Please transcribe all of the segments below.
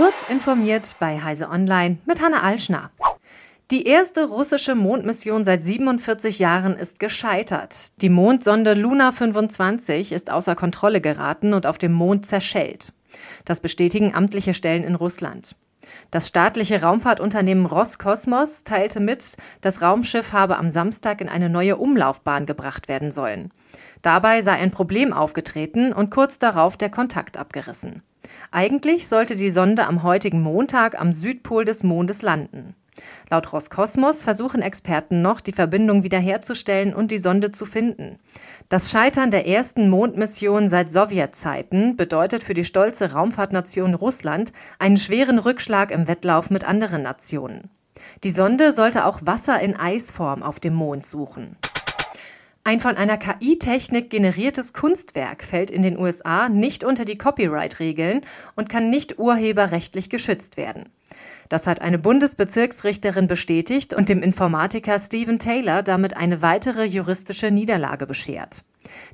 Kurz informiert bei Heise Online mit Hanna Alschner. Die erste russische Mondmission seit 47 Jahren ist gescheitert. Die Mondsonde Luna 25 ist außer Kontrolle geraten und auf dem Mond zerschellt. Das bestätigen amtliche Stellen in Russland. Das staatliche Raumfahrtunternehmen Roskosmos teilte mit, das Raumschiff habe am Samstag in eine neue Umlaufbahn gebracht werden sollen. Dabei sei ein Problem aufgetreten und kurz darauf der Kontakt abgerissen. Eigentlich sollte die Sonde am heutigen Montag am Südpol des Mondes landen. Laut Roskosmos versuchen Experten noch, die Verbindung wiederherzustellen und die Sonde zu finden. Das Scheitern der ersten Mondmission seit Sowjetzeiten bedeutet für die stolze Raumfahrtnation Russland einen schweren Rückschlag im Wettlauf mit anderen Nationen. Die Sonde sollte auch Wasser in Eisform auf dem Mond suchen. Ein von einer KI-Technik generiertes Kunstwerk fällt in den USA nicht unter die Copyright-Regeln und kann nicht urheberrechtlich geschützt werden. Das hat eine Bundesbezirksrichterin bestätigt und dem Informatiker Stephen Taylor damit eine weitere juristische Niederlage beschert.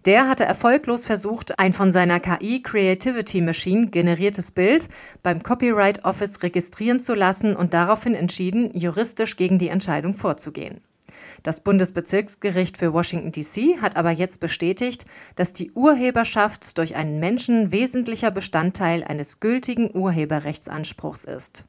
Der hatte erfolglos versucht, ein von seiner KI Creativity Machine generiertes Bild beim Copyright Office registrieren zu lassen und daraufhin entschieden, juristisch gegen die Entscheidung vorzugehen. Das Bundesbezirksgericht für Washington DC hat aber jetzt bestätigt, dass die Urheberschaft durch einen Menschen wesentlicher Bestandteil eines gültigen Urheberrechtsanspruchs ist.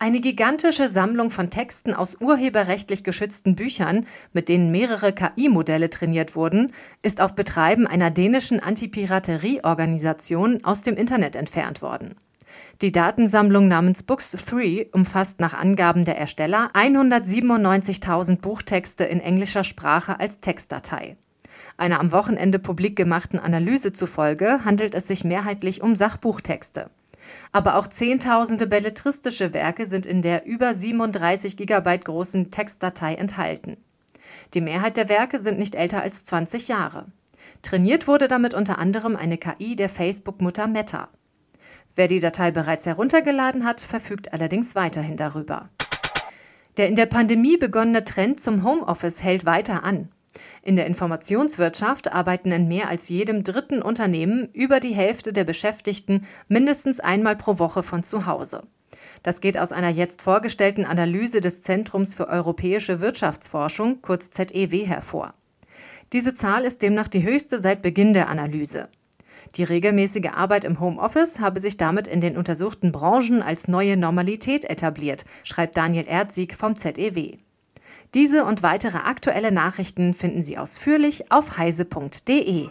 Eine gigantische Sammlung von Texten aus urheberrechtlich geschützten Büchern, mit denen mehrere KI-Modelle trainiert wurden, ist auf Betreiben einer dänischen Antipiraterie-Organisation aus dem Internet entfernt worden. Die Datensammlung namens Books 3 umfasst nach Angaben der Ersteller 197.000 Buchtexte in englischer Sprache als Textdatei. Einer am Wochenende publik gemachten Analyse zufolge handelt es sich mehrheitlich um Sachbuchtexte. Aber auch zehntausende belletristische Werke sind in der über 37 Gigabyte großen Textdatei enthalten. Die Mehrheit der Werke sind nicht älter als 20 Jahre. Trainiert wurde damit unter anderem eine KI der Facebook-Mutter Meta. Wer die Datei bereits heruntergeladen hat, verfügt allerdings weiterhin darüber. Der in der Pandemie begonnene Trend zum Homeoffice hält weiter an. In der Informationswirtschaft arbeiten in mehr als jedem dritten Unternehmen über die Hälfte der Beschäftigten mindestens einmal pro Woche von zu Hause. Das geht aus einer jetzt vorgestellten Analyse des Zentrums für europäische Wirtschaftsforschung, kurz ZEW, hervor. Diese Zahl ist demnach die höchste seit Beginn der Analyse. Die regelmäßige Arbeit im Homeoffice habe sich damit in den untersuchten Branchen als neue Normalität etabliert, schreibt Daniel Erzsieg vom ZEW. Diese und weitere aktuelle Nachrichten finden Sie ausführlich auf heise.de.